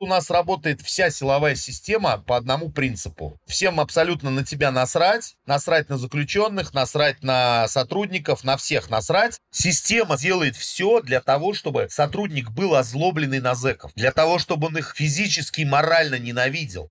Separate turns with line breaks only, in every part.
У нас работает вся силовая система по одному принципу. Всем абсолютно на тебя насрать, насрать на заключенных, насрать на сотрудников, на всех насрать. Система делает все для того, чтобы сотрудник был озлобленный на зэков, для того, чтобы он их физически и морально ненавидел.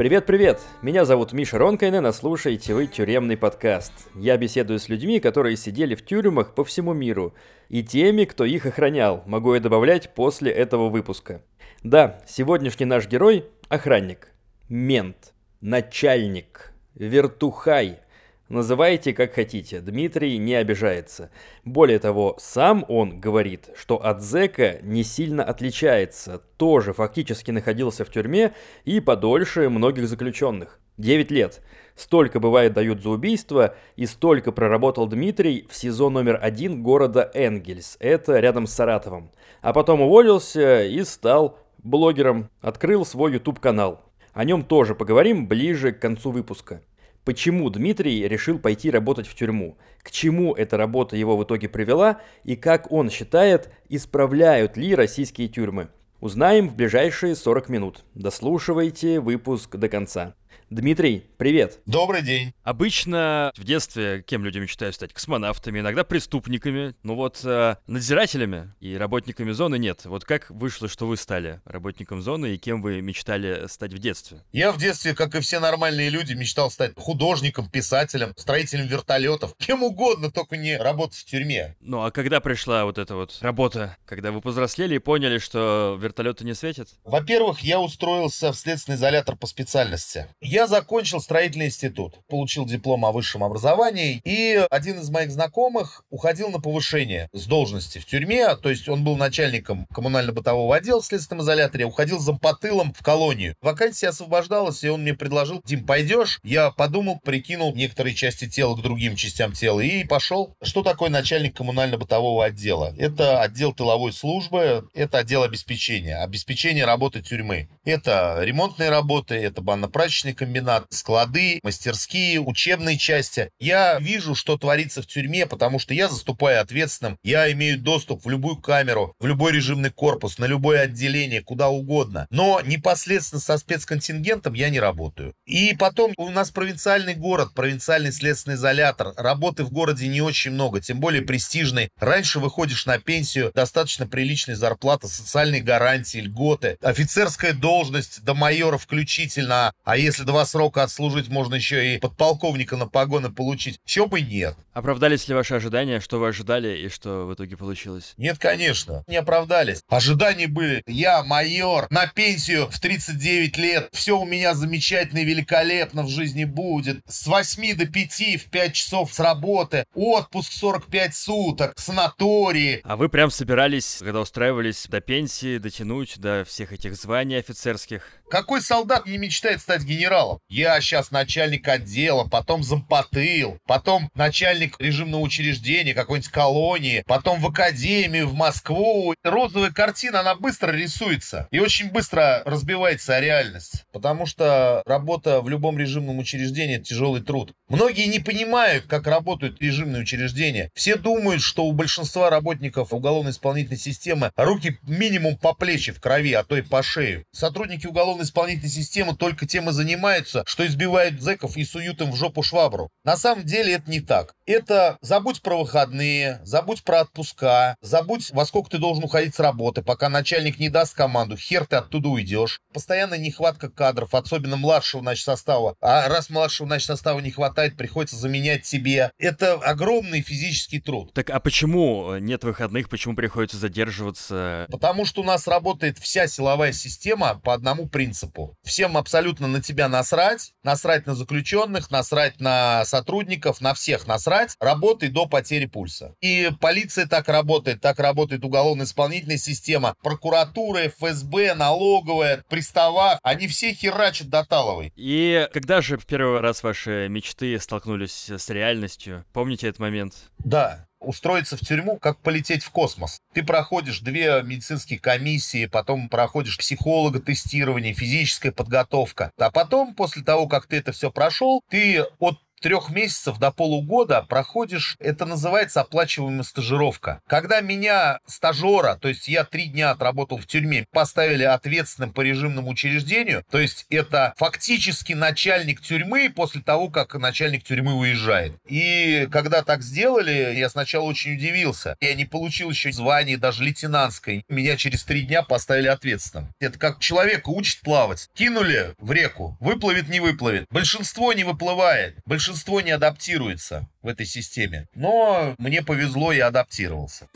Привет-привет! Меня зовут Миша Ронкайнен, а слушаете вы тюремный подкаст. Я беседую с людьми, которые сидели в тюрьмах по всему миру, и теми, кто их охранял, могу я добавлять после этого выпуска. Да, сегодняшний наш герой – охранник, мент, начальник, вертухай – Называйте как хотите, Дмитрий не обижается. Более того, сам он говорит, что от зэка не сильно отличается, тоже фактически находился в тюрьме и подольше многих заключенных. 9 лет. Столько бывает дают за убийство, и столько проработал Дмитрий в СИЗО номер один города Энгельс, это рядом с Саратовом. А потом уволился и стал блогером, открыл свой YouTube-канал. О нем тоже поговорим ближе к концу выпуска. Почему Дмитрий решил пойти работать в тюрьму? К чему эта работа его в итоге привела? И как он считает, исправляют ли российские тюрьмы? Узнаем в ближайшие 40 минут. Дослушивайте выпуск до конца. Дмитрий, привет.
Добрый день.
Обычно в детстве кем люди мечтают стать? Космонавтами, иногда преступниками. Ну вот э, надзирателями и работниками зоны нет. Вот как вышло, что вы стали работником зоны и кем вы мечтали стать в детстве?
Я в детстве, как и все нормальные люди, мечтал стать художником, писателем, строителем вертолетов, кем угодно, только не работать в тюрьме.
Ну а когда пришла вот эта вот работа, когда вы повзрослели и поняли, что вертолеты не светят?
Во-первых, я устроился в следственный изолятор по специальности. Я я закончил строительный институт, получил диплом о высшем образовании, и один из моих знакомых уходил на повышение с должности в тюрьме, то есть он был начальником коммунально-бытового отдела в следственном изоляторе, уходил зампотылом в колонию. Вакансия освобождалась, и он мне предложил, Дим, пойдешь? Я подумал, прикинул некоторые части тела к другим частям тела и пошел. Что такое начальник коммунально-бытового отдела? Это отдел тыловой службы, это отдел обеспечения, обеспечение работы тюрьмы. Это ремонтные работы, это банно-прачечный комбинат, склады, мастерские, учебные части. Я вижу, что творится в тюрьме, потому что я заступаю ответственным. Я имею доступ в любую камеру, в любой режимный корпус, на любое отделение, куда угодно. Но непосредственно со спецконтингентом я не работаю. И потом у нас провинциальный город, провинциальный следственный изолятор. Работы в городе не очень много, тем более престижный. Раньше выходишь на пенсию, достаточно приличная зарплата, социальные гарантии, льготы, офицерская должность до майора включительно. А если два срока отслужить, можно еще и подполковника на погоны получить. Чего бы нет.
Оправдались ли ваши ожидания? Что вы ожидали и что в итоге получилось?
Нет, конечно, не оправдались. Ожидания были. Я майор, на пенсию в 39 лет. Все у меня замечательно и великолепно в жизни будет. С 8 до 5 в 5 часов с работы. Отпуск 45 суток, санатории.
А вы прям собирались, когда устраивались до пенсии, дотянуть до всех этих званий офицерских?
Какой солдат не мечтает стать генералом? Я сейчас начальник отдела, потом зампотыл, потом начальник режимного учреждения, какой-нибудь колонии, потом в академию, в Москву. Розовая картина, она быстро рисуется и очень быстро разбивается о реальность, потому что работа в любом режимном учреждении – это тяжелый труд. Многие не понимают, как работают режимные учреждения. Все думают, что у большинства работников уголовно-исполнительной системы руки минимум по плечи в крови, а то и по шею. Сотрудники уголовно уголовно-исполнительной системы только тем и занимаются, что избивают зэков и суют им в жопу швабру. На самом деле это не так. Это забудь про выходные, забудь про отпуска, забудь, во сколько ты должен уходить с работы, пока начальник не даст команду, хер ты оттуда уйдешь. Постоянная нехватка кадров, особенно младшего, значит, состава. А раз младшего, значит, состава не хватает, приходится заменять себе. Это огромный физический труд.
Так а почему нет выходных, почему приходится задерживаться?
Потому что у нас работает вся силовая система по одному принципу принципу. Всем абсолютно на тебя насрать, насрать на заключенных, насрать на сотрудников, на всех насрать, работай до потери пульса. И полиция так работает, так работает уголовно-исполнительная система, прокуратура, ФСБ, налоговая, пристава, они все херачат до таловой.
И когда же в первый раз ваши мечты столкнулись с реальностью? Помните этот момент?
Да, устроиться в тюрьму, как полететь в космос. Ты проходишь две медицинские комиссии, потом проходишь психолого-тестирование, физическая подготовка. А потом, после того, как ты это все прошел, ты от трех месяцев до полугода проходишь, это называется оплачиваемая стажировка. Когда меня, стажера, то есть я три дня отработал в тюрьме, поставили ответственным по режимному учреждению, то есть это фактически начальник тюрьмы после того, как начальник тюрьмы уезжает. И когда так сделали, я сначала очень удивился. Я не получил еще звание даже лейтенантской. Меня через три дня поставили ответственным. Это как человека учат плавать. Кинули в реку, выплывет, не выплывет. Большинство не выплывает, большинство не адаптируется в этой системе. Но мне повезло, я адаптировался.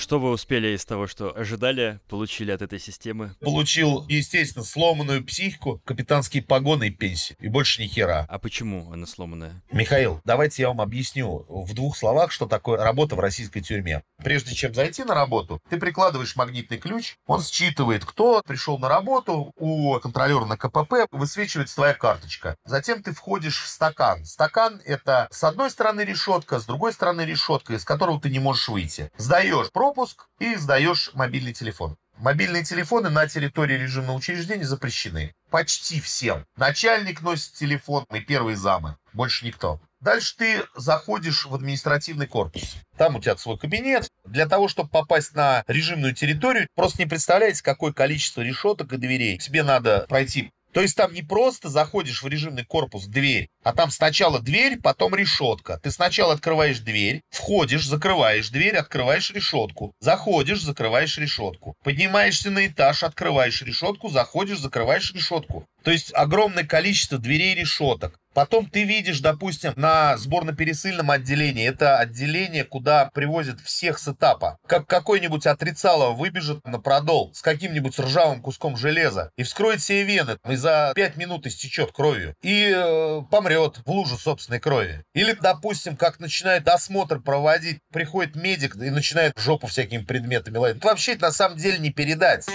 Что вы успели из того, что ожидали, получили от этой системы?
Получил, естественно, сломанную психику, капитанские погоны и пенсию. И больше ни хера.
А почему она сломанная?
Михаил, давайте я вам объясню в двух словах, что такое работа в российской тюрьме. Прежде чем зайти на работу, ты прикладываешь магнитный ключ, он считывает, кто пришел на работу, у контролера на КПП высвечивается твоя карточка. Затем ты входишь в стакан. Стакан — это с одной стороны решетка, с другой стороны решетка, из которого ты не можешь выйти. Сдаешь пропуск и сдаешь мобильный телефон. Мобильные телефоны на территории режимного учреждения запрещены. Почти всем. Начальник носит телефон и первые замы. Больше никто. Дальше ты заходишь в административный корпус. Там у тебя свой кабинет. Для того, чтобы попасть на режимную территорию, просто не представляете, какое количество решеток и дверей. Тебе надо пройти то есть там не просто заходишь в режимный корпус, дверь, а там сначала дверь, потом решетка. Ты сначала открываешь дверь, входишь, закрываешь дверь, открываешь решетку. Заходишь, закрываешь решетку. Поднимаешься на этаж, открываешь решетку, заходишь, закрываешь решетку. То есть огромное количество дверей и решеток. Потом ты видишь, допустим, на сборно-пересыльном отделении, это отделение, куда привозят всех с этапа. Как какой-нибудь отрицало выбежит на продол с каким-нибудь ржавым куском железа и вскроет себе вены, и за пять минут истечет кровью. И э, помрет в лужу собственной крови. Или, допустим, как начинает осмотр проводить, приходит медик и начинает жопу всякими предметами ловить. Вообще это на самом деле не передать.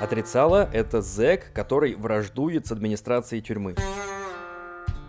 Отрицало — это зэк, который враждует с администрацией тюрьмы.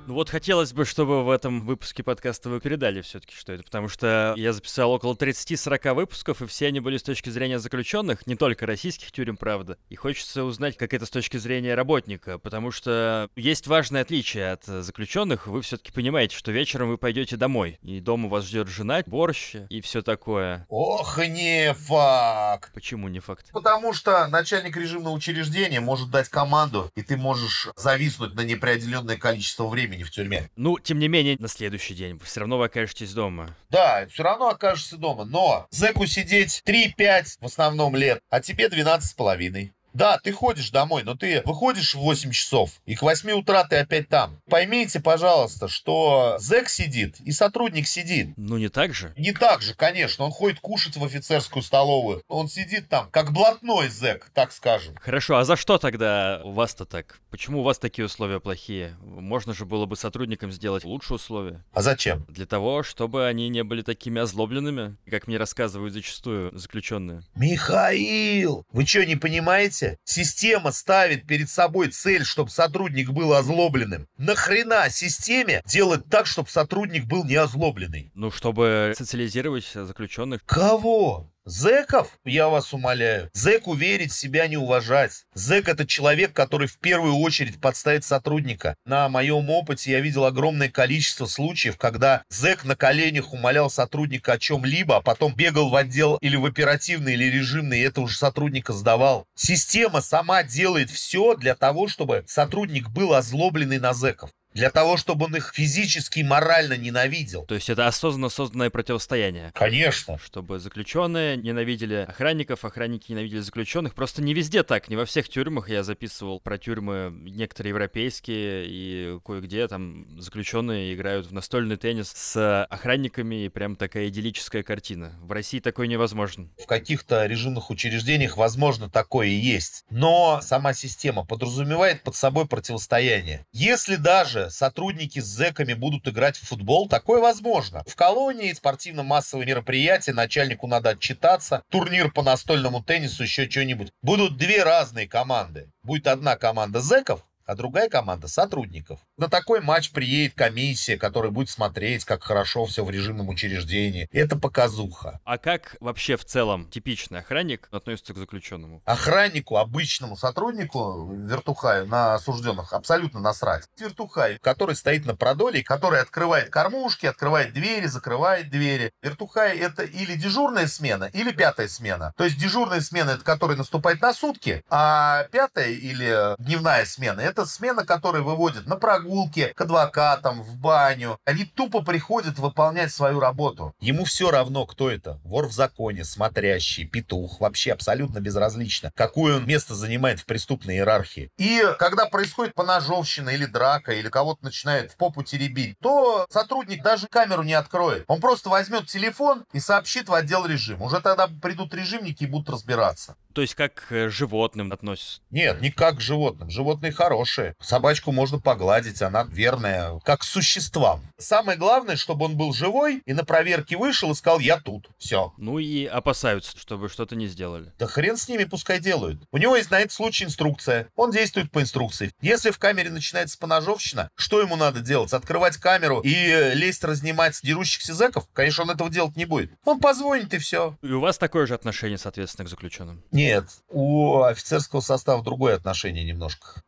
Ну вот хотелось бы, чтобы в этом выпуске подкаста вы передали все-таки, что это, потому что я записал около 30-40 выпусков, и все они были с точки зрения заключенных, не только российских тюрем, правда. И хочется узнать, как это с точки зрения работника, потому что есть важное отличие от заключенных. Вы все-таки понимаете, что вечером вы пойдете домой, и дома вас ждет жена, борщ и все такое.
Ох, не факт.
Почему не факт?
Потому что начальник режимного учреждения может дать команду, и ты можешь зависнуть на неопределенное количество времени времени в тюрьме.
Ну, тем не менее, на следующий день все равно вы окажетесь дома.
Да, все равно окажешься дома. Но зэку сидеть 3-5 в основном лет, а тебе 12 с половиной. Да, ты ходишь домой, но ты выходишь в 8 часов, и к 8 утра ты опять там. Поймите, пожалуйста, что зэк сидит и сотрудник сидит.
Ну, не так же?
Не так же, конечно. Он ходит кушать в офицерскую столовую. Он сидит там, как блатной зэк, так скажем.
Хорошо, а за что тогда у вас-то так? Почему у вас такие условия плохие? Можно же было бы сотрудникам сделать лучшие условия.
А зачем?
Для того, чтобы они не были такими озлобленными, как мне рассказывают зачастую заключенные.
Михаил, вы что, не понимаете? Понимаете? Система ставит перед собой цель, чтобы сотрудник был озлобленным. Нахрена системе делать так, чтобы сотрудник был не озлобленный?
Ну, чтобы социализировать заключенных.
Кого? Зеков, я вас умоляю, зеку верить себя не уважать. Зек это человек, который в первую очередь подставит сотрудника. На моем опыте я видел огромное количество случаев, когда зек на коленях умолял сотрудника о чем-либо, а потом бегал в отдел или в оперативный, или режимный, и это уже сотрудника сдавал. Система сама делает все для того, чтобы сотрудник был озлобленный на зеков. Для того, чтобы он их физически и морально ненавидел.
То есть это осознанно созданное противостояние.
Конечно.
Чтобы заключенные ненавидели охранников, охранники ненавидели заключенных. Просто не везде так, не во всех тюрьмах. Я записывал про тюрьмы некоторые европейские, и кое-где там заключенные играют в настольный теннис с охранниками, и прям такая идиллическая картина. В России такое невозможно.
В каких-то режимных учреждениях, возможно, такое и есть. Но сама система подразумевает под собой противостояние. Если даже сотрудники с зэками будут играть в футбол, такое возможно. В колонии спортивно-массовые мероприятия, начальнику надо отчитаться, турнир по настольному теннису, еще что-нибудь. Будут две разные команды. Будет одна команда зэков, а другая команда сотрудников. На такой матч приедет комиссия, которая будет смотреть, как хорошо все в режимном учреждении. Это показуха.
А как вообще в целом типичный охранник относится к заключенному?
Охраннику, обычному сотруднику, вертухаю на осужденных абсолютно насрать. Вертухай, который стоит на продоле, который открывает кормушки, открывает двери, закрывает двери. Вертухай это или дежурная смена, или пятая смена. То есть дежурная смена это который наступает на сутки, а пятая или дневная смена это смена, которая выводит на прогулки, к адвокатам, в баню. Они тупо приходят выполнять свою работу. Ему все равно, кто это. Вор в законе, смотрящий, петух. Вообще абсолютно безразлично, какое он место занимает в преступной иерархии. И когда происходит поножовщина или драка, или кого-то начинает в попу теребить, то сотрудник даже камеру не откроет. Он просто возьмет телефон и сообщит в отдел режим. Уже тогда придут режимники и будут разбираться.
То есть как к животным относятся?
Нет, не как к животным. Животные хорошие. Собачку можно погладить, она верная, как существам. Самое главное, чтобы он был живой и на проверке вышел и сказал, я тут. Все.
Ну и опасаются, чтобы что-то не сделали.
Да хрен с ними, пускай делают. У него есть на этот случай инструкция. Он действует по инструкции. Если в камере начинается поножовщина, что ему надо делать? Открывать камеру и лезть разнимать дерущихся зэков? Конечно, он этого делать не будет. Он позвонит и все.
И у вас такое же отношение, соответственно, к заключенным?
Нет, у офицерского состава другое отношение немножко.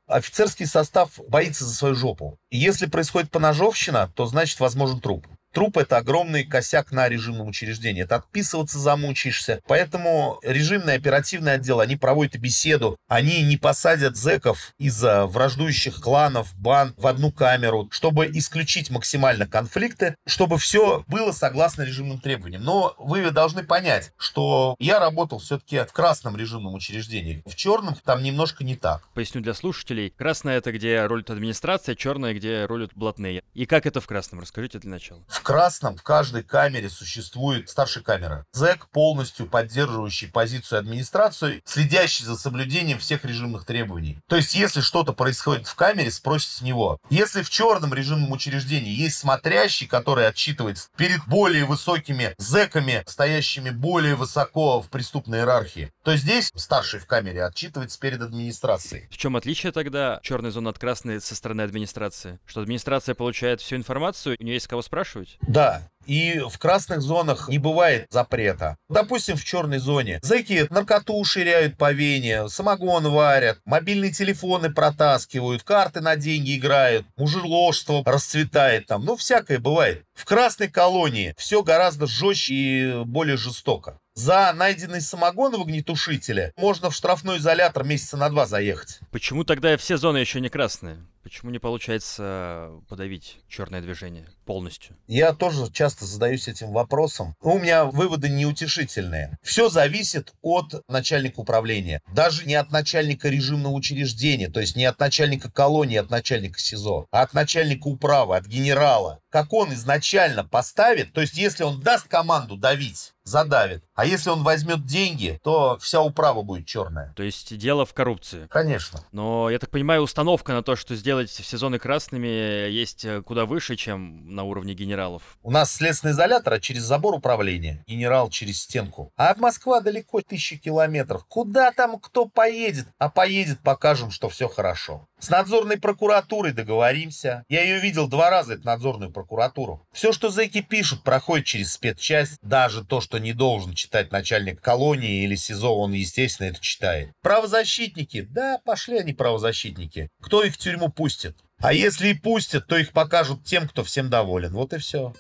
Офицерский состав боится за свою жопу. И если происходит поножовщина, то значит возможен труп. Труп – это огромный косяк на режимном учреждении. Это отписываться замучаешься. Поэтому режимный оперативный отдел, они проводят беседу. Они не посадят зэков из-за враждующих кланов, банд в одну камеру, чтобы исключить максимально конфликты, чтобы все было согласно режимным требованиям. Но вы должны понять, что я работал все-таки в красном режимном учреждении. В черном там немножко не так.
Поясню для слушателей. Красное — это где рулит администрация, черное — где рулят блатные. И как это в красном? Расскажите для начала.
В красном в каждой камере существует старшая камера. Зэк, полностью поддерживающий позицию администрации, следящий за соблюдением всех режимных требований. То есть, если что-то происходит в камере, спросите с него. Если в черном режимном учреждении есть смотрящий, который отчитывается перед более высокими зэками, стоящими более высоко в преступной иерархии, то здесь старший в камере отчитывается перед администрацией.
В чем отличие тогда черной зоны от красной со стороны администрации? Что администрация получает всю информацию, у нее есть кого спрашивать?
Да, и в красных зонах не бывает запрета. Допустим, в черной зоне зэки наркоту ширяют по вене, самогон варят, мобильные телефоны протаскивают, карты на деньги играют, мужеложство расцветает там. Ну, всякое бывает. В красной колонии все гораздо жестче и более жестоко. За найденный самогон в огнетушителе можно в штрафной изолятор месяца на два заехать.
Почему тогда все зоны еще не красные? Почему не получается подавить черное движение полностью?
Я тоже часто задаюсь этим вопросом. У меня выводы неутешительные. Все зависит от начальника управления. Даже не от начальника режимного учреждения, то есть не от начальника колонии, от начальника СИЗО, а от начальника управы, от генерала. Как он изначально поставит, то есть если он даст команду давить, задавит. А если он возьмет деньги, то вся управа будет черная.
То есть дело в коррупции.
Конечно.
Но, я так понимаю, установка на то, что сделать все зоны красными, есть э, куда выше, чем на уровне генералов.
У нас следственный изолятор, а через забор управления. Генерал через стенку. А от Москвы далеко тысячи километров. Куда там кто поедет? А поедет, покажем, что все хорошо. С надзорной прокуратурой договоримся. Я ее видел два раза, эту надзорную прокуратуру. Все, что зэки пишут, проходит через спецчасть. Даже то, что не должен читать начальник колонии или СИЗО, он, естественно, это читает. Правозащитники? Да, пошли они правозащитники. Кто их в тюрьму пустит? А если и пустят, то их покажут тем, кто всем доволен. Вот и все.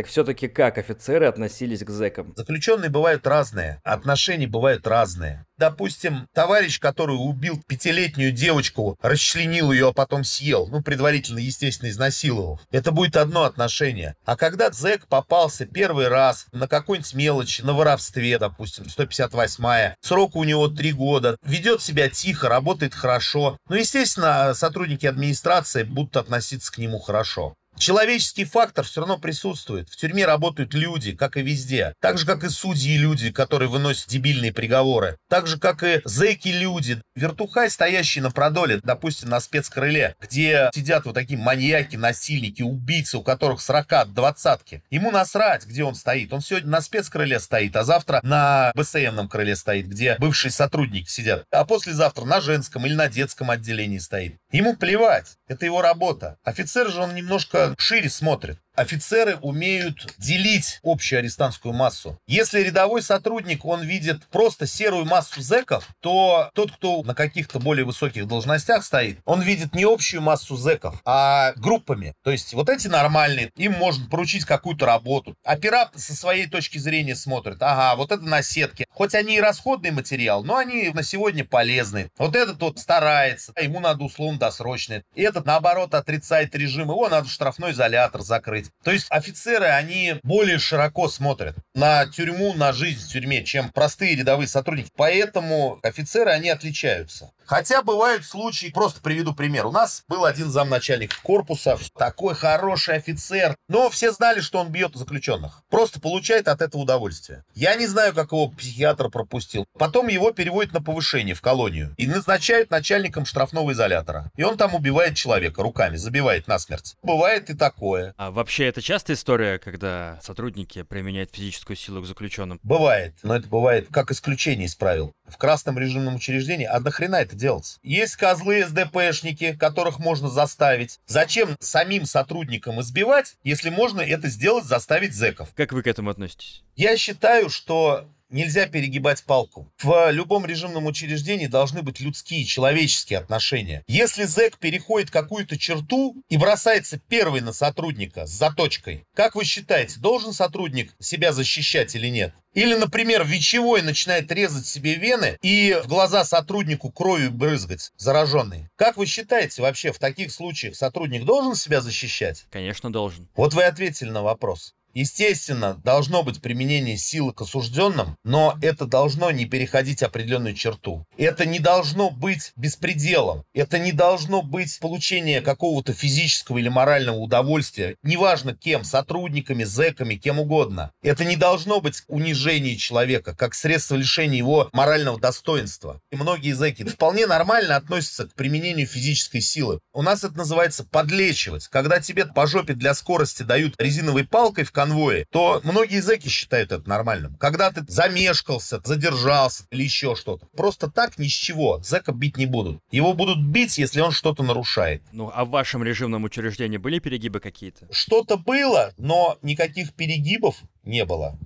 Так все-таки как офицеры относились к зэкам?
Заключенные бывают разные, отношения бывают разные. Допустим, товарищ, который убил пятилетнюю девочку, расчленил ее, а потом съел, ну, предварительно, естественно, изнасиловав. Это будет одно отношение. А когда зэк попался первый раз на какой-нибудь мелочи, на воровстве, допустим, 158-я, срок у него три года, ведет себя тихо, работает хорошо, ну, естественно, сотрудники администрации будут относиться к нему хорошо. Человеческий фактор все равно присутствует. В тюрьме работают люди, как и везде. Так же, как и судьи люди, которые выносят дебильные приговоры. Так же, как и зэки люди. Вертухай, стоящий на продоле, допустим, на спецкрыле, где сидят вот такие маньяки, насильники, убийцы, у которых 40 от двадцатки. Ему насрать, где он стоит. Он сегодня на спецкрыле стоит, а завтра на БСМном крыле стоит, где бывшие сотрудники сидят. А послезавтра на женском или на детском отделении стоит. Ему плевать. Это его работа. Офицер же он немножко шире смотрит. Офицеры умеют делить общую арестантскую массу. Если рядовой сотрудник, он видит просто серую массу зеков, то тот, кто на каких-то более высоких должностях стоит, он видит не общую массу зеков, а группами. То есть вот эти нормальные, им можно поручить какую-то работу. Оператор со своей точки зрения смотрит, ага, вот это на сетке. Хоть они и расходный материал, но они на сегодня полезны. Вот этот вот старается, ему надо условно досрочный. И этот, наоборот, отрицает режим, его надо в штрафной изолятор закрыть. То есть офицеры, они более широко смотрят на тюрьму, на жизнь в тюрьме, чем простые рядовые сотрудники. Поэтому офицеры, они отличаются. Хотя бывают случаи, просто приведу пример. У нас был один замначальник корпуса, такой хороший офицер, но все знали, что он бьет заключенных. Просто получает от этого удовольствие. Я не знаю, как его психиатр пропустил. Потом его переводят на повышение в колонию и назначают начальником штрафного изолятора. И он там убивает человека руками, забивает насмерть. Бывает и такое.
А вообще это частая история, когда сотрудники применяют физическую силу к заключенным?
Бывает, но это бывает как исключение из правил. В красном режимном учреждении, а нахрена это делать? Есть козлы СДПшники, которых можно заставить. Зачем самим сотрудникам избивать, если можно это сделать, заставить зэков?
Как вы к этому относитесь?
Я считаю, что нельзя перегибать палку. В любом режимном учреждении должны быть людские, человеческие отношения. Если зэк переходит какую-то черту и бросается первый на сотрудника с заточкой, как вы считаете, должен сотрудник себя защищать или нет? Или, например, вечевой начинает резать себе вены и в глаза сотруднику кровью брызгать, зараженный. Как вы считаете, вообще в таких случаях сотрудник должен себя защищать?
Конечно, должен.
Вот вы ответили на вопрос. Естественно, должно быть применение силы к осужденным, но это должно не переходить определенную черту. Это не должно быть беспределом. Это не должно быть получение какого-то физического или морального удовольствия. Неважно кем, сотрудниками, зэками, кем угодно. Это не должно быть унижение человека, как средство лишения его морального достоинства. И многие зэки вполне нормально относятся к применению физической силы. У нас это называется подлечивать. Когда тебе по жопе для скорости дают резиновой палкой в конвое, то многие зэки считают это нормальным. Когда ты замешкался, задержался или еще что-то. Просто так ни с чего зэка бить не будут. Его будут бить, если он что-то нарушает.
Ну, а в вашем режимном учреждении были перегибы какие-то?
Что-то было, но никаких перегибов не было.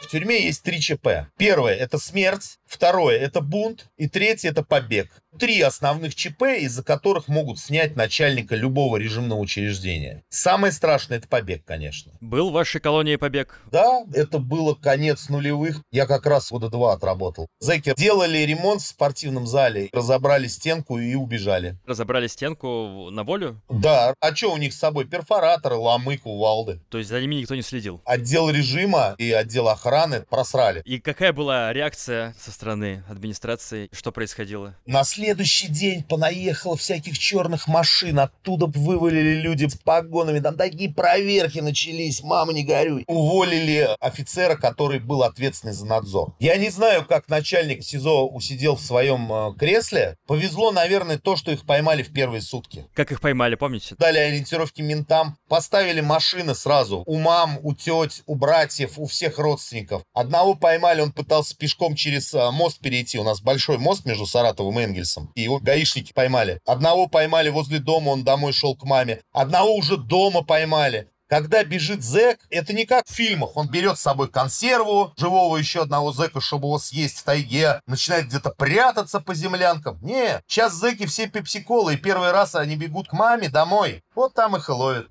В тюрьме есть три ЧП. Первое – это смерть, второе – это бунт, и третье – это побег три основных ЧП, из-за которых могут снять начальника любого режимного учреждения. Самое страшное — это побег, конечно.
Был в вашей колонии побег?
Да, это было конец нулевых. Я как раз года два отработал. Зэки делали ремонт в спортивном зале, разобрали стенку и убежали.
Разобрали стенку на волю?
Да. А что у них с собой? Перфораторы, ломы, кувалды.
То есть за ними никто не следил?
Отдел режима и отдел охраны просрали.
И какая была реакция со стороны администрации? Что происходило?
На следующий день понаехало всяких черных машин, оттуда вывалили люди с погонами, там такие проверки начались, мама не горюй. Уволили офицера, который был ответственный за надзор. Я не знаю, как начальник СИЗО усидел в своем э, кресле. Повезло, наверное, то, что их поймали в первые сутки.
Как их поймали, помните?
Дали ориентировки ментам, поставили машины сразу. У мам, у теть, у братьев, у всех родственников. Одного поймали, он пытался пешком через э, мост перейти. У нас большой мост между Саратовым и Энгельсом. И его гаишники поймали. Одного поймали возле дома, он домой шел к маме. Одного уже дома поймали. Когда бежит зэк, это не как в фильмах. Он берет с собой консерву, живого еще одного зэка, чтобы его съесть в тайге, начинает где-то прятаться по землянкам. Не, сейчас зэки все пепсиколы, и первый раз они бегут к маме домой. Вот там их и ловят.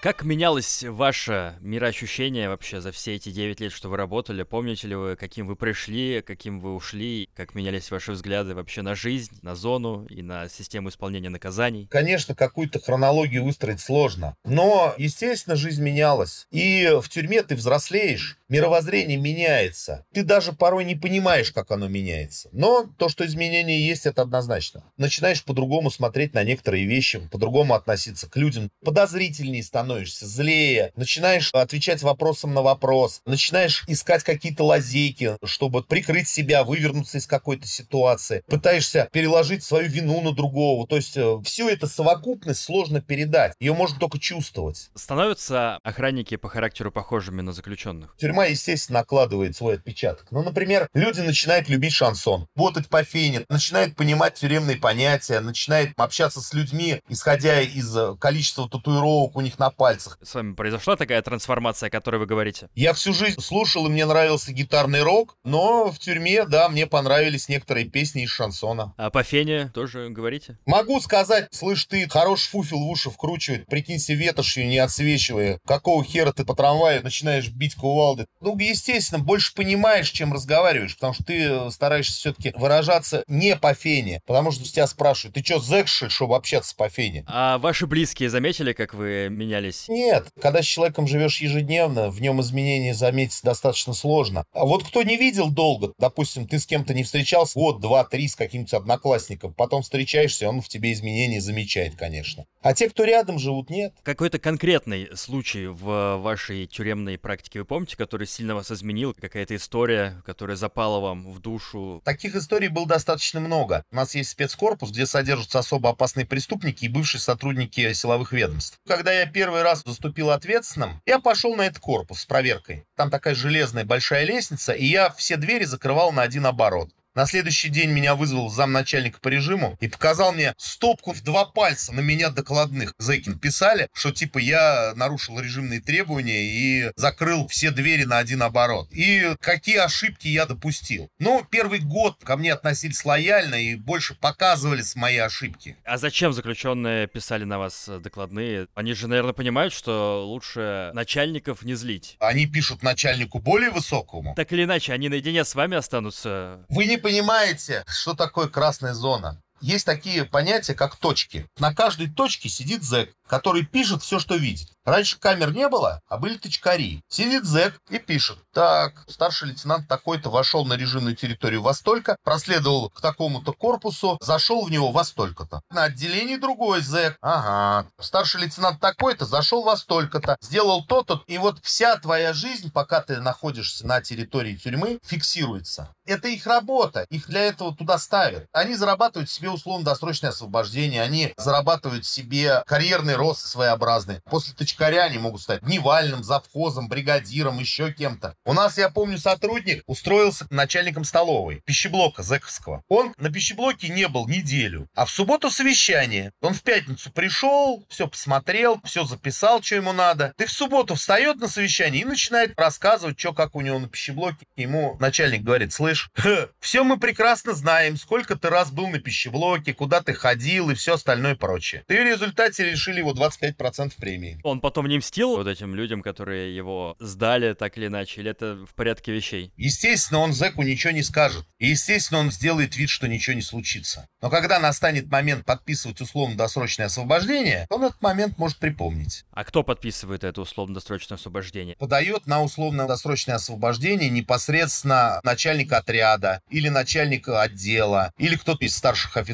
Как менялось ваше мироощущение вообще за все эти 9 лет, что вы работали? Помните ли вы, каким вы пришли, каким вы ушли? Как менялись ваши взгляды вообще на жизнь, на зону и на систему исполнения наказаний?
Конечно, какую-то хронологию выстроить сложно. Но, естественно, жизнь менялась. И в тюрьме ты взрослеешь, мировоззрение меняется. Ты даже порой не понимаешь, как оно меняется. Но то, что изменения есть, это однозначно. Начинаешь по-другому смотреть на некоторые вещи, по-другому относиться к людям, подозрительнее становишься становишься злее, начинаешь отвечать вопросом на вопрос, начинаешь искать какие-то лазейки, чтобы прикрыть себя, вывернуться из какой-то ситуации, пытаешься переложить свою вину на другого. То есть э, всю эту совокупность сложно передать, ее можно только чувствовать.
Становятся охранники по характеру похожими на заключенных?
Тюрьма, естественно, накладывает свой отпечаток. Ну, например, люди начинают любить шансон, ботать по фене, начинают понимать тюремные понятия, начинают общаться с людьми, исходя из э, количества татуировок у них на пальцах.
С вами произошла такая трансформация, о которой вы говорите?
Я всю жизнь слушал, и мне нравился гитарный рок, но в тюрьме, да, мне понравились некоторые песни из шансона.
А по фене тоже говорите?
Могу сказать, слышь, ты хороший фуфел в уши вкручивает, прикинь себе ветошью, не отсвечивая. Какого хера ты по трамваю начинаешь бить кувалды? Ну, естественно, больше понимаешь, чем разговариваешь, потому что ты стараешься все-таки выражаться не по фене, потому что тебя спрашивают, ты что, зэк, чтобы общаться по фене?
А ваши близкие заметили, как вы меняли менялись?
Нет, когда с человеком живешь ежедневно, в нем изменения заметить достаточно сложно. А вот кто не видел долго, допустим, ты с кем-то не встречался, год, два, три с каким-то одноклассником, потом встречаешься, он в тебе изменения замечает, конечно. А те, кто рядом живут, нет.
Какой-то конкретный случай в вашей тюремной практике вы помните, который сильно вас изменил? Какая-то история, которая запала вам в душу?
Таких историй было достаточно много. У нас есть спецкорпус, где содержатся особо опасные преступники и бывшие сотрудники силовых ведомств. Когда я первый первый раз заступил ответственным, я пошел на этот корпус с проверкой. Там такая железная большая лестница, и я все двери закрывал на один оборот. На следующий день меня вызвал замначальника по режиму и показал мне стопку в два пальца на меня докладных. Зэкин писали, что типа я нарушил режимные требования и закрыл все двери на один оборот. И какие ошибки я допустил. Ну, первый год ко мне относились лояльно и больше показывали с мои ошибки.
А зачем заключенные писали на вас докладные? Они же, наверное, понимают, что лучше начальников не злить.
Они пишут начальнику более высокому.
Так или иначе, они наедине с вами останутся.
Вы не понимаете, что такое красная зона. Есть такие понятия, как точки. На каждой точке сидит зэк, который пишет все, что видит. Раньше камер не было, а были тычкари. Сидит зэк и пишет. Так, старший лейтенант такой-то вошел на режимную территорию во столько, проследовал к такому-то корпусу, зашел в него во столько-то. На отделении другой зэк. Ага. Старший лейтенант такой-то зашел во столько-то, сделал то-то. И вот вся твоя жизнь, пока ты находишься на территории тюрьмы, фиксируется. Это их работа. Их для этого туда ставят. Они зарабатывают себе условно-досрочное освобождение. Они зарабатывают себе карьерный рост своеобразный. После тычка Пушкаря они могут стать дневальным, завхозом, бригадиром, еще кем-то. У нас, я помню, сотрудник устроился начальником столовой, пищеблока Зековского. Он на пищеблоке не был неделю, а в субботу совещание. Он в пятницу пришел, все посмотрел, все записал, что ему надо. Ты в субботу встает на совещание и начинает рассказывать, что как у него на пищеблоке. Ему начальник говорит, слышь, все мы прекрасно знаем, сколько ты раз был на пищеблоке, куда ты ходил и все остальное прочее. Ты в результате решили его 25% премии.
Он потом не мстил вот этим людям, которые его сдали так или иначе, или это в порядке вещей?
Естественно, он зэку ничего не скажет. И, естественно, он сделает вид, что ничего не случится. Но когда настанет момент подписывать условно-досрочное освобождение, он этот момент может припомнить.
А кто подписывает это условно-досрочное освобождение?
Подает на условно-досрочное освобождение непосредственно начальник отряда или начальник отдела или кто-то из старших офицеров.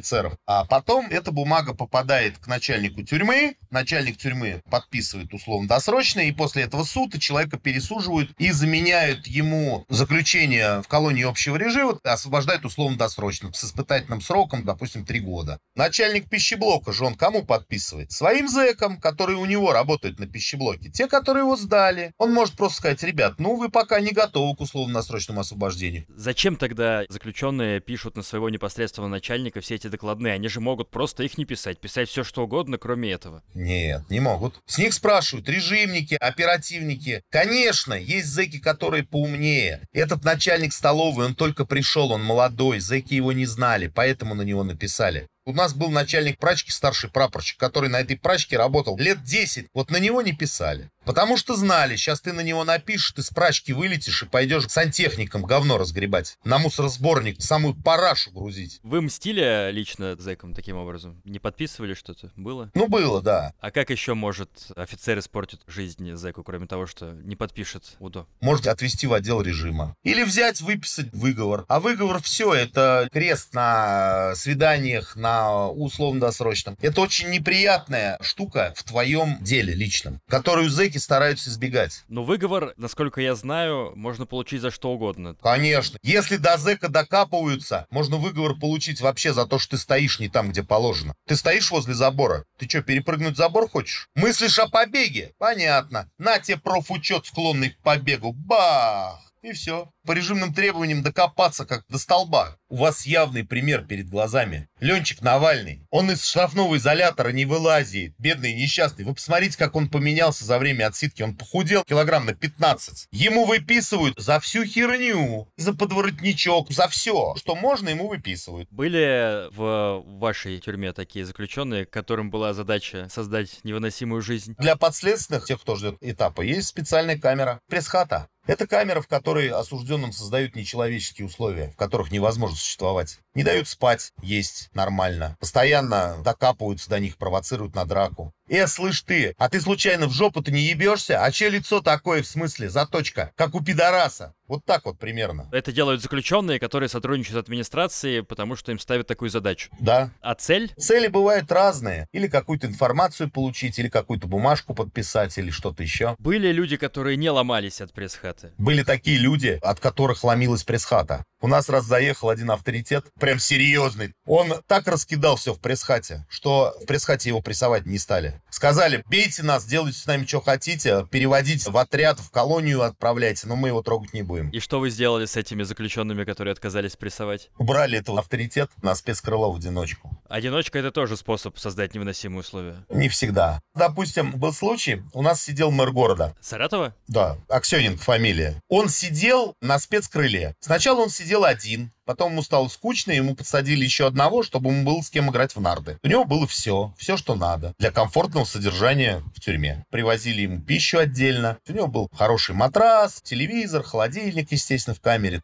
А потом эта бумага попадает к начальнику тюрьмы, начальник тюрьмы подписывает подписывает условно-досрочно, и после этого суд человека пересуживают и заменяют ему заключение в колонии общего режима, освобождают условно-досрочно с испытательным сроком, допустим, три года. Начальник пищеблока же он кому подписывает? Своим зэкам, которые у него работают на пищеблоке. Те, которые его сдали. Он может просто сказать, ребят, ну вы пока не готовы к условно-досрочному освобождению.
Зачем тогда заключенные пишут на своего непосредственного начальника все эти докладные? Они же могут просто их не писать, писать все что угодно, кроме этого.
Нет, не могут. С них спрашивают, режимники, оперативники. Конечно, есть зэки, которые поумнее. Этот начальник столовой, он только пришел, он молодой, зэки его не знали, поэтому на него написали. У нас был начальник прачки, старший прапорщик, который на этой прачке работал лет 10. Вот на него не писали. Потому что знали, сейчас ты на него напишешь, ты с прачки вылетишь и пойдешь сантехником говно разгребать. На мусоросборник самую парашу грузить.
Вы мстили лично зэком таким образом? Не подписывали что-то? Было?
Ну, было, да.
А как еще может офицер испортить жизнь зэку, кроме того, что не подпишет УДО?
Можете отвести в отдел режима. Или взять, выписать выговор. А выговор все, это крест на свиданиях, на условно-досрочном. Это очень неприятная штука в твоем деле личном, которую зэки стараются избегать.
Но выговор, насколько я знаю, можно получить за что угодно.
Конечно. Если до зэка докапываются, можно выговор получить вообще за то, что ты стоишь не там, где положено. Ты стоишь возле забора. Ты что, перепрыгнуть забор хочешь? Мыслишь о побеге? Понятно. На тебе профучет, склонный к побегу. Бах! И все. По режимным требованиям докопаться как до столба. У вас явный пример перед глазами. Ленчик Навальный. Он из штрафного изолятора не вылазит. Бедный несчастный. Вы посмотрите, как он поменялся за время отсидки. Он похудел килограмм на 15. Ему выписывают за всю херню. За подворотничок. За все, что можно, ему выписывают.
Были в вашей тюрьме такие заключенные, которым была задача создать невыносимую жизнь?
Для подследственных, тех, кто ждет этапа, есть специальная камера. Пресс-хата. Это камера, в которой осужденным создают нечеловеческие условия, в которых невозможно существовать. Не дают спать, есть нормально. Постоянно докапываются до них, провоцируют на драку. Э, слышь ты, а ты случайно в жопу-то не ебешься? А че лицо такое, в смысле, заточка? Как у пидораса. Вот так вот примерно.
Это делают заключенные, которые сотрудничают с администрацией, потому что им ставят такую задачу.
Да.
А цель?
Цели бывают разные. Или какую-то информацию получить, или какую-то бумажку подписать, или что-то еще.
Были люди, которые не ломались от пресс-хаты?
Были такие люди, от которых ломилась пресс-хата. У нас раз заехал один авторитет, прям серьезный. Он так раскидал все в пресс-хате, что в пресс-хате его прессовать не стали. Сказали, бейте нас, делайте с нами что хотите, переводите в отряд, в колонию отправляйте, но мы его трогать не будем.
И что вы сделали с этими заключенными, которые отказались прессовать?
Убрали этого авторитет на спецкрыло в одиночку.
Одиночка — это тоже способ создать невыносимые условия.
Не всегда. Допустим, был случай, у нас сидел мэр города.
Саратова?
Да, Аксенин фамилия. Он сидел на спецкрыле. Сначала он сидел один, потом ему стало скучно, ему подсадили еще одного, чтобы ему было с кем играть в нарды. У него было все, все, что надо для комфортного содержания в тюрьме. Привозили ему пищу отдельно. У него был хороший матрас, телевизор, холодильник, естественно, в камере.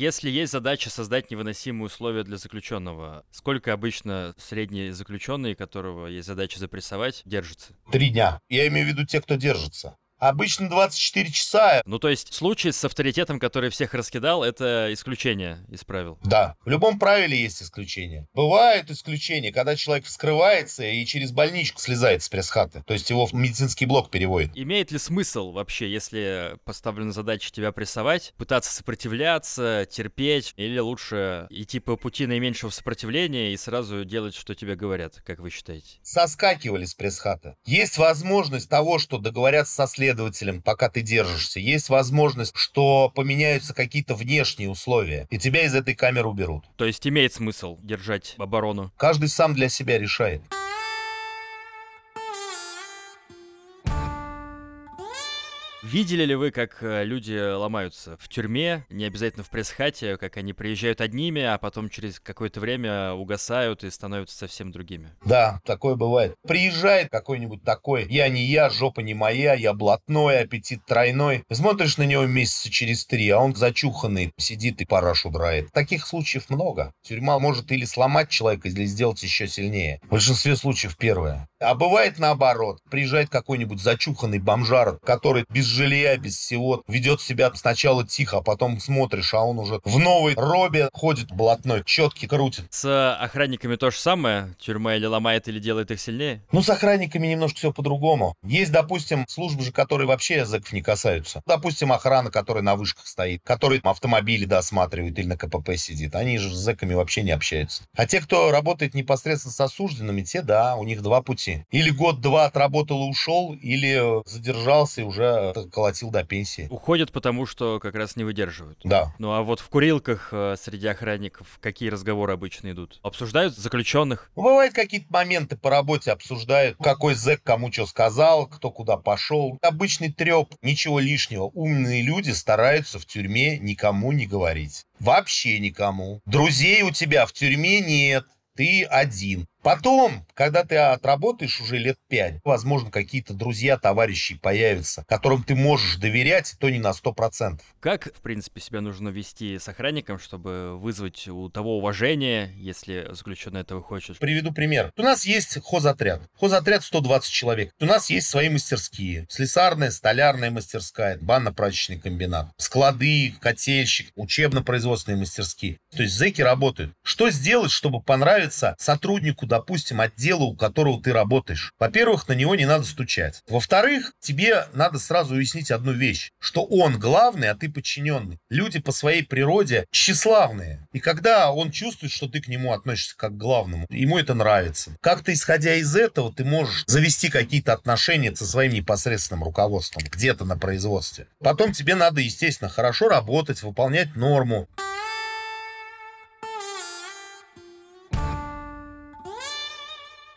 Если есть задача создать невыносимые условия для заключенного, сколько обычно средний заключенный, которого есть задача запрессовать, держится?
Три дня. Я имею в виду те, кто держится. Обычно 24 часа.
Ну, то есть случай с авторитетом, который всех раскидал, это исключение из правил.
Да, в любом правиле есть исключения. Бывают исключения, когда человек вскрывается и через больничку слезает с пресс-хаты. То есть его в медицинский блок переводит.
Имеет ли смысл вообще, если поставлена задача тебя прессовать, пытаться сопротивляться, терпеть, или лучше идти по пути наименьшего сопротивления и сразу делать, что тебе говорят, как вы считаете?
Соскакивали с пресс-хаты. Есть возможность того, что договорятся со следствием следователем, пока ты держишься. Есть возможность, что поменяются какие-то внешние условия, и тебя из этой камеры уберут.
То есть имеет смысл держать оборону?
Каждый сам для себя решает.
Видели ли вы, как э, люди ломаются в тюрьме, не обязательно в пресс-хате, как они приезжают одними, а потом через какое-то время угасают и становятся совсем другими?
Да, такое бывает. Приезжает какой-нибудь такой, я не я, жопа не моя, я блатной, аппетит тройной. Смотришь на него месяца через три, а он зачуханный, сидит и парашу драет. Таких случаев много. Тюрьма может или сломать человека, или сделать еще сильнее. В большинстве случаев первое. А бывает наоборот. Приезжает какой-нибудь зачуханный бомжар, который без жилья, без всего, ведет себя сначала тихо, а потом смотришь, а он уже в новой робе ходит блатной, четки крутит.
С охранниками то же самое? Тюрьма или ломает, или делает их сильнее?
Ну, с охранниками немножко все по-другому. Есть, допустим, службы же, которые вообще языков не касаются. Допустим, охрана, которая на вышках стоит, который автомобили досматривает или на КПП сидит. Они же с зэками вообще не общаются. А те, кто работает непосредственно с осужденными, те, да, у них два пути. Или год-два отработал и ушел, или задержался и уже колотил до пенсии.
Уходят потому, что как раз не выдерживают.
Да.
Ну а вот в курилках э, среди охранников какие разговоры обычно идут? Обсуждают заключенных?
Ну, бывают какие-то моменты по работе обсуждают, какой зэк кому что сказал, кто куда пошел. Обычный треп, ничего лишнего. Умные люди стараются в тюрьме никому не говорить. Вообще никому. Друзей у тебя в тюрьме нет. Ты один. Потом, когда ты отработаешь уже лет пять, возможно, какие-то друзья, товарищи появятся, которым ты можешь доверять, то не на сто процентов.
Как, в принципе, себя нужно вести с охранником, чтобы вызвать у того уважение, если заключенный этого хочет?
Приведу пример. У нас есть хозотряд. Хозотряд 120 человек. У нас есть свои мастерские. Слесарная, столярная мастерская, банно-прачечный комбинат, склады, котельщик, учебно-производственные мастерские. То есть зэки работают. Что сделать, чтобы понравиться сотруднику допустим, отдела, у которого ты работаешь. Во-первых, на него не надо стучать. Во-вторых, тебе надо сразу уяснить одну вещь, что он главный, а ты подчиненный. Люди по своей природе тщеславные. И когда он чувствует, что ты к нему относишься как к главному, ему это нравится. Как-то исходя из этого, ты можешь завести какие-то отношения со своим непосредственным руководством где-то на производстве. Потом тебе надо, естественно, хорошо работать, выполнять норму.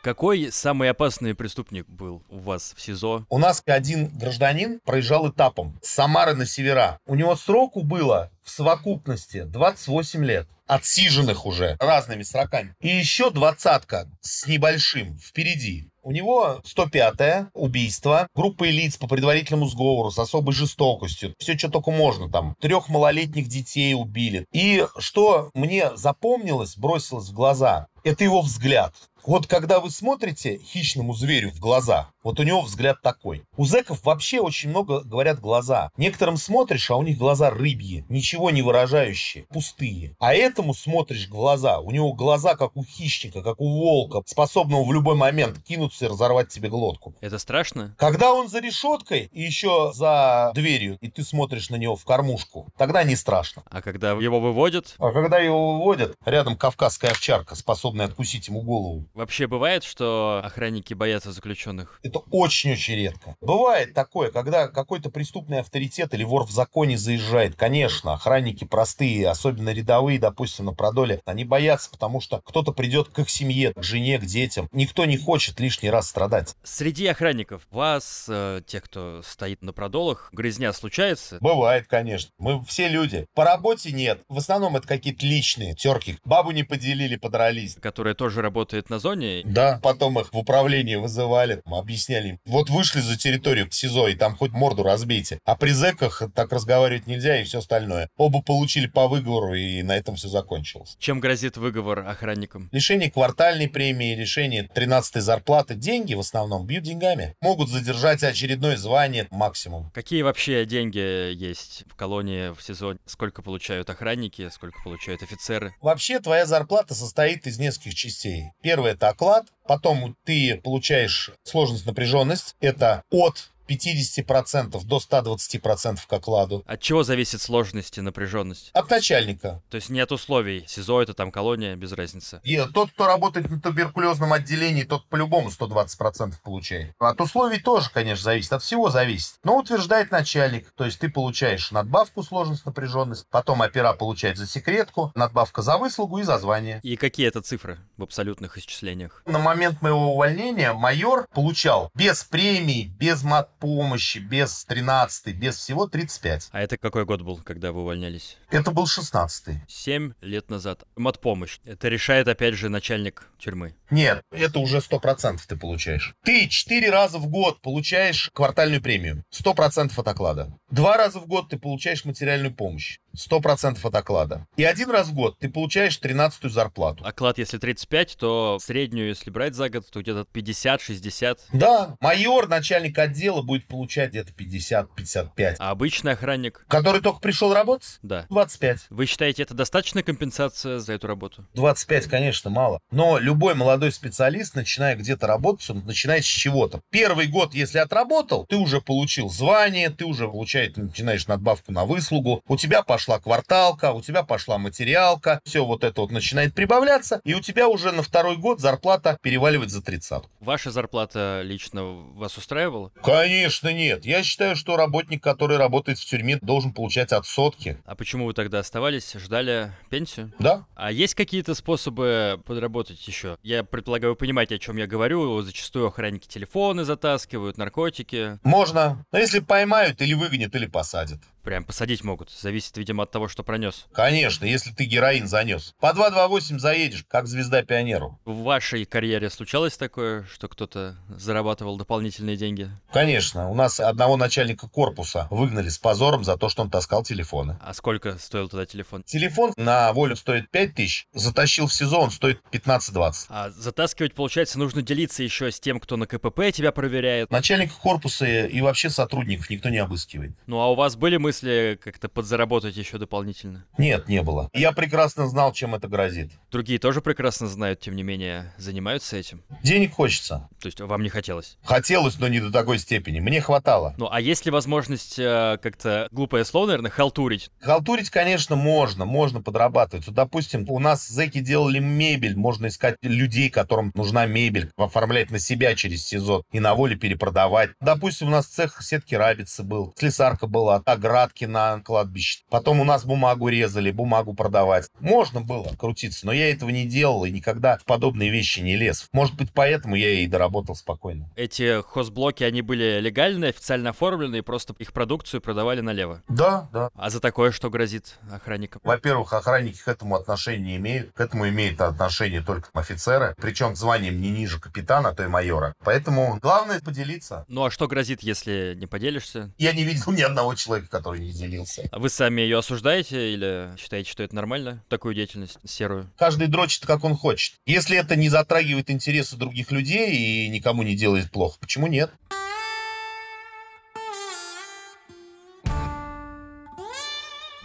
Какой самый опасный преступник был у вас в СИЗО?
У нас один гражданин проезжал этапом с Самары на севера. У него сроку было в совокупности 28 лет. Отсиженных уже разными сроками. И еще двадцатка с небольшим впереди. У него 105-е убийство, группа лиц по предварительному сговору с особой жестокостью. Все, что только можно там. Трех малолетних детей убили. И что мне запомнилось, бросилось в глаза, это его взгляд. Вот когда вы смотрите хищному зверю в глаза, вот у него взгляд такой. У зэков вообще очень много говорят глаза. Некоторым смотришь, а у них глаза рыбьи, ничего не выражающие, пустые. А этому смотришь глаза, у него глаза как у хищника, как у волка, способного в любой момент кинуться и разорвать тебе глотку.
Это страшно?
Когда он за решеткой и еще за дверью, и ты смотришь на него в кормушку, тогда не страшно.
А когда его выводят?
А когда его выводят, рядом кавказская овчарка, способная откусить ему голову.
Вообще бывает, что охранники боятся заключенных?
Это очень-очень редко. Бывает такое, когда какой-то преступный авторитет или вор в законе заезжает. Конечно, охранники простые, особенно рядовые, допустим, на продоле, они боятся, потому что кто-то придет к их семье, к жене, к детям. Никто не хочет лишний раз страдать.
Среди охранников вас, э, тех, кто стоит на продолах, грязня случается?
Бывает, конечно. Мы все люди. По работе нет. В основном это какие-то личные терки. Бабу не поделили, подрались.
Которая тоже работает на зоне?
Да, потом их в управление вызывали, объясняли им. Вот вышли за территорию СИЗО, и там хоть морду разбейте. А при зэках так разговаривать нельзя и все остальное. Оба получили по выговору, и на этом все закончилось.
Чем грозит выговор охранникам?
Лишение квартальной премии, лишение 13-й зарплаты. Деньги в основном бьют деньгами. Могут задержать очередное звание максимум.
Какие вообще деньги есть в колонии, в СИЗО? Сколько получают охранники, сколько получают офицеры?
Вообще твоя зарплата состоит из нескольких частей. Первое это оклад, потом ты получаешь сложность, напряженность. Это от 50% до 120% к окладу.
От чего зависит сложность и напряженность?
От начальника.
То есть нет условий. СИЗО это там колония, без разницы.
И тот, кто работает на туберкулезном отделении, тот по-любому 120% получает. От условий тоже, конечно, зависит. От всего зависит. Но утверждает начальник. То есть ты получаешь надбавку сложность, напряженность, потом опера получает за секретку, надбавка за выслугу и за звание.
И какие это цифры в абсолютных исчислениях?
На момент моего увольнения майор получал без премий, без мат помощи, без 13 без всего 35.
А это какой год был, когда вы увольнялись?
Это был 16
Семь лет назад. Матпомощь. Это решает, опять же, начальник тюрьмы.
Нет, это уже 100% ты получаешь. Ты 4 раза в год получаешь квартальную премию. 100% от оклада. Два раза в год ты получаешь материальную помощь. 100% от оклада. И один раз в год ты получаешь 13-ю зарплату.
Оклад, если 35, то среднюю, если брать за год, то где-то 50-60.
Да, майор, начальник отдела будет получать где-то 50-55.
А обычный охранник?
Который только пришел работать?
Да.
25.
Вы считаете, это достаточная компенсация за эту работу?
25, конечно, мало. Но любой молодой специалист, начиная где-то работать, он начинает с чего-то. Первый год, если отработал, ты уже получил звание, ты уже получаешь, начинаешь надбавку на выслугу, у тебя пошла кварталка, у тебя пошла материалка, все вот это вот начинает прибавляться, и у тебя уже на второй год зарплата переваливает за тридцатку.
Ваша зарплата лично вас устраивала?
Конечно Конечно, нет. Я считаю, что работник, который работает в тюрьме, должен получать отсотки.
А почему вы тогда оставались, ждали пенсию?
Да.
А есть какие-то способы подработать еще? Я предполагаю, вы понимаете, о чем я говорю. Зачастую охранники телефоны затаскивают, наркотики.
Можно. Но если поймают, или выгонят, или посадят.
Прям посадить могут. Зависит, видимо, от того, что пронес.
Конечно, если ты героин занес. По 228 заедешь, как звезда пионеру.
В вашей карьере случалось такое, что кто-то зарабатывал дополнительные деньги?
Конечно. У нас одного начальника корпуса выгнали с позором за то, что он таскал телефоны.
А сколько стоил тогда телефон?
Телефон на волю стоит 5 тысяч, затащил в СИЗО, он стоит 15-20.
А затаскивать, получается, нужно делиться еще с тем, кто на КПП тебя проверяет.
Начальника корпуса и вообще сотрудников никто не обыскивает.
Ну а у вас были мысли как-то подзаработать еще дополнительно?
Нет, не было. Я прекрасно знал, чем это грозит.
Другие тоже прекрасно знают, тем не менее, занимаются этим.
Денег хочется.
То есть вам не хотелось?
Хотелось, но не до такой степени. Мне хватало.
Ну а есть ли возможность э, как-то, глупое слово, наверное, халтурить?
Халтурить, конечно, можно. Можно подрабатывать. Вот, допустим, у нас зэки делали мебель. Можно искать людей, которым нужна мебель. Оформлять на себя через СИЗО и на воле перепродавать. Допустим, у нас цех сетки рабицы был. Слесарка была. Оградки на кладбище. Потом у нас бумагу резали, бумагу продавать. Можно было крутиться, но я этого не делал и никогда в подобные вещи не лез. Может быть, поэтому я и доработал спокойно.
Эти хозблоки, они были легальные, официально оформленные, просто их продукцию продавали налево.
Да, да.
А за такое что грозит охранникам?
Во-первых, охранники к этому отношения не имеют. К этому имеют отношение только офицеры. Причем званием не ниже капитана, а то и майора. Поэтому главное поделиться.
Ну а что грозит, если не поделишься?
Я не видел ни одного человека, который не делился.
А вы сами ее осуждаете или считаете, что это нормально, такую деятельность серую?
Каждый дрочит, как он хочет. Если это не затрагивает интересы других людей и никому не делает плохо, почему нет?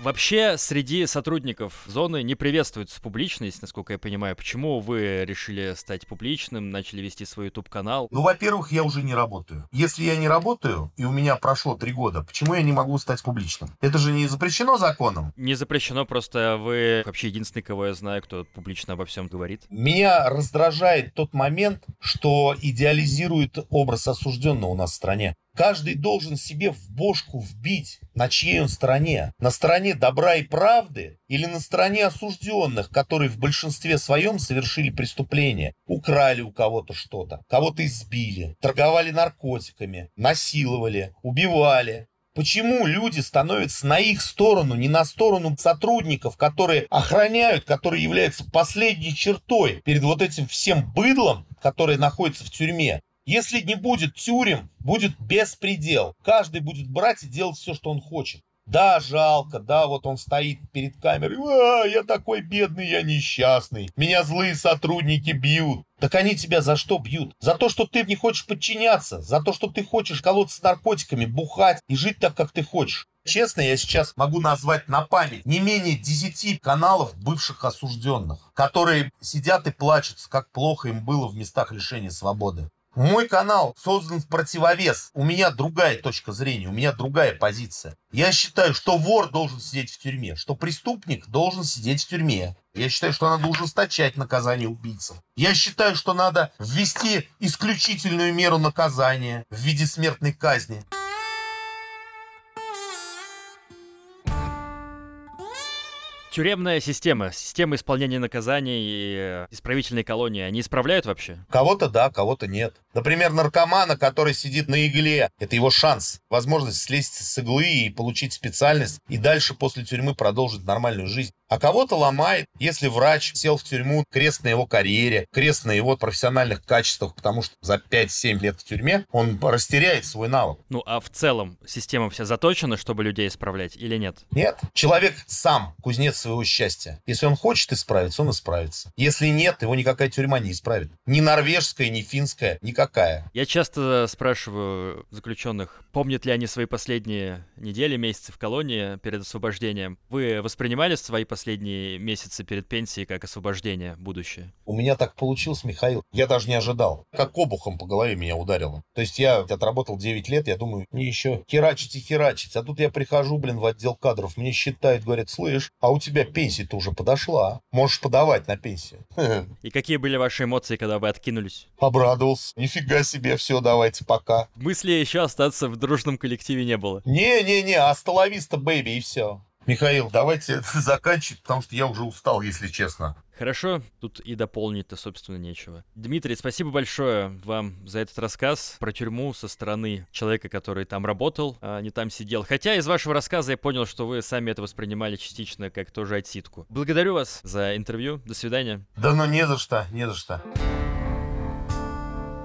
Вообще, среди сотрудников зоны не приветствуется публичность, насколько я понимаю. Почему вы решили стать публичным, начали вести свой YouTube-канал?
Ну, во-первых, я уже не работаю. Если я не работаю, и у меня прошло три года, почему я не могу стать публичным? Это же не запрещено законом.
Не запрещено, просто вы вообще единственный, кого я знаю, кто публично обо всем говорит.
Меня раздражает тот момент, что идеализирует образ осужденного у нас в стране. Каждый должен себе в бошку вбить, на чьей он стороне. На стороне добра и правды или на стороне осужденных, которые в большинстве своем совершили преступление. Украли у кого-то что-то, кого-то избили, торговали наркотиками, насиловали, убивали. Почему люди становятся на их сторону, не на сторону сотрудников, которые охраняют, которые являются последней чертой перед вот этим всем быдлом, которое находится в тюрьме? Если не будет тюрем, будет беспредел. Каждый будет брать и делать все, что он хочет. Да, жалко, да, вот он стоит перед камерой. А, я такой бедный, я несчастный. Меня злые сотрудники бьют. Так они тебя за что бьют? За то, что ты не хочешь подчиняться, за то, что ты хочешь колоться наркотиками, бухать и жить так, как ты хочешь. Честно, я сейчас могу назвать на память не менее 10 каналов бывших осужденных, которые сидят и плачутся, как плохо им было в местах лишения свободы. Мой канал создан в противовес. У меня другая точка зрения, у меня другая позиция. Я считаю, что вор должен сидеть в тюрьме, что преступник должен сидеть в тюрьме. Я считаю, что надо ужесточать наказание убийцам. Я считаю, что надо ввести исключительную меру наказания в виде смертной казни.
Тюремная система, система исполнения наказаний и э, исправительной колонии, они исправляют вообще?
Кого-то да, кого-то нет. Например, наркомана, который сидит на игле, это его шанс, возможность слезть с иглы и получить специальность, и дальше после тюрьмы продолжить нормальную жизнь. А кого-то ломает, если врач сел в тюрьму, крест на его карьере, крест на его профессиональных качествах, потому что за 5-7 лет в тюрьме он растеряет свой навык.
Ну а в целом система вся заточена, чтобы людей исправлять или нет?
Нет. Человек сам кузнец своего счастья. Если он хочет исправиться, он исправится. Если нет, его никакая тюрьма не исправит. Ни норвежская, ни финская, никакая.
Я часто спрашиваю заключенных, помнят ли они свои последние недели, месяцы в колонии перед освобождением. Вы воспринимали свои последние последние месяцы перед пенсией как освобождение, будущее?
У меня так получилось, Михаил. Я даже не ожидал. Как обухом по голове меня ударило. То есть я отработал 9 лет, я думаю, мне еще херачить и херачить. А тут я прихожу, блин, в отдел кадров, мне считают, говорят, слышь, а у тебя пенсия-то уже подошла. Можешь подавать на пенсию.
И какие были ваши эмоции, когда вы откинулись?
Обрадовался. Нифига себе, все, давайте, пока.
Мысли еще остаться в дружном коллективе не было.
Не-не-не, астоловиста, бэйби, и все. Михаил, давайте заканчивать, потому что я уже устал, если честно.
Хорошо, тут и дополнить-то, собственно, нечего. Дмитрий, спасибо большое вам за этот рассказ про тюрьму со стороны человека, который там работал, а не там сидел. Хотя из вашего рассказа я понял, что вы сами это воспринимали частично как тоже отсидку. Благодарю вас за интервью. До свидания.
Да ну не за что, не за что.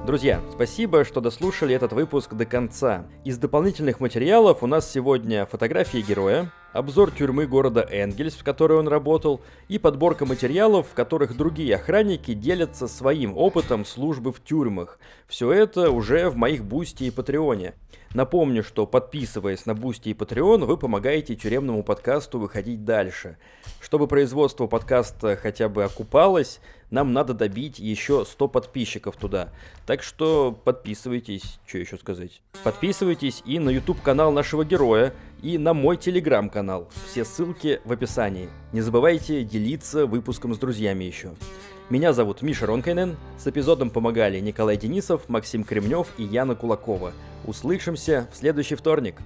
Друзья, спасибо, что дослушали этот выпуск до конца. Из дополнительных материалов у нас сегодня фотографии героя, обзор тюрьмы города Энгельс, в которой он работал, и подборка материалов, в которых другие охранники делятся своим опытом службы в тюрьмах. Все это уже в моих Boosty и Patreon е. Напомню, что подписываясь на Boosty и Patreon, вы помогаете тюремному подкасту выходить дальше. Чтобы производство подкаста хотя бы окупалось, нам надо добить еще 100 подписчиков туда. Так что подписывайтесь, что еще сказать. Подписывайтесь и на YouTube канал нашего героя, и на мой телеграм-канал. Все ссылки в описании. Не забывайте делиться выпуском с друзьями еще. Меня зовут Миша Ронкайнен. С эпизодом помогали Николай Денисов, Максим Кремнев и Яна Кулакова. Услышимся в следующий вторник.